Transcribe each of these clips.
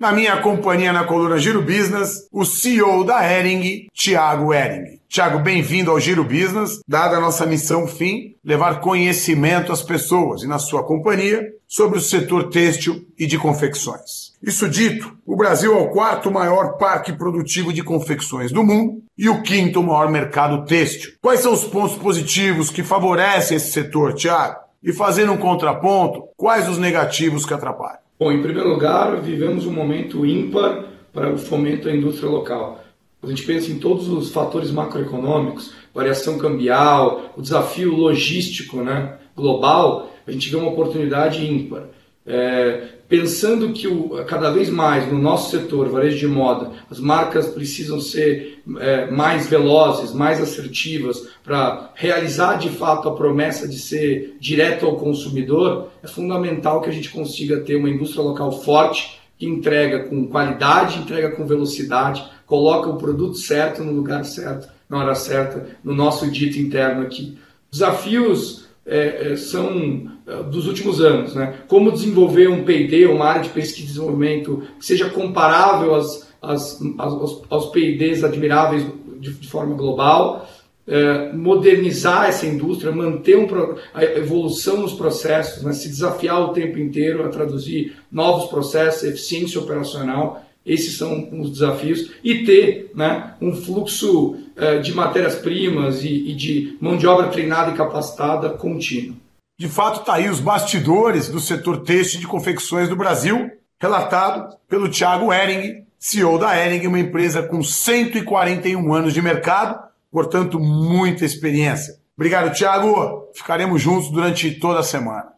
Na minha companhia na coluna Giro Business, o CEO da Ering, Thiago Ering. Thiago, bem-vindo ao Giro Business. Dada a nossa missão fim, levar conhecimento às pessoas e na sua companhia sobre o setor têxtil e de confecções. Isso dito, o Brasil é o quarto maior parque produtivo de confecções do mundo e o quinto maior mercado têxtil. Quais são os pontos positivos que favorecem esse setor, Thiago? E fazendo um contraponto, quais os negativos que atrapalham? Bom, em primeiro lugar, vivemos um momento ímpar para o fomento da indústria local. A gente pensa em todos os fatores macroeconômicos, variação cambial, o desafio logístico né, global, a gente vê uma oportunidade ímpar. É, pensando que o, cada vez mais no nosso setor, varejo de moda, as marcas precisam ser é, mais velozes, mais assertivas para realizar de fato a promessa de ser direto ao consumidor, é fundamental que a gente consiga ter uma indústria local forte que entrega com qualidade, entrega com velocidade, coloca o produto certo no lugar certo, na hora certa, no nosso dito interno aqui. Desafios é, é, são é, dos últimos anos. Né? Como desenvolver um P&D, uma área de pesquisa e desenvolvimento que seja comparável às, às, aos, aos P&Ds admiráveis de, de forma global, é, modernizar essa indústria, manter um, a evolução nos processos, né? se desafiar o tempo inteiro a traduzir novos processos, eficiência operacional esses são os desafios. E ter né, um fluxo uh, de matérias-primas e, e, de mão de obra treinada e capacitada contínuo. De fato, está aí os bastidores do setor têxtil de confecções do Brasil, relatado pelo Thiago Ering, CEO da Ering, uma empresa com 141 anos de mercado, portanto, muita experiência. Obrigado, Thiago. Ficaremos juntos durante toda a semana.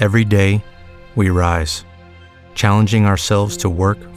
Every day, we rise, challenging ourselves to work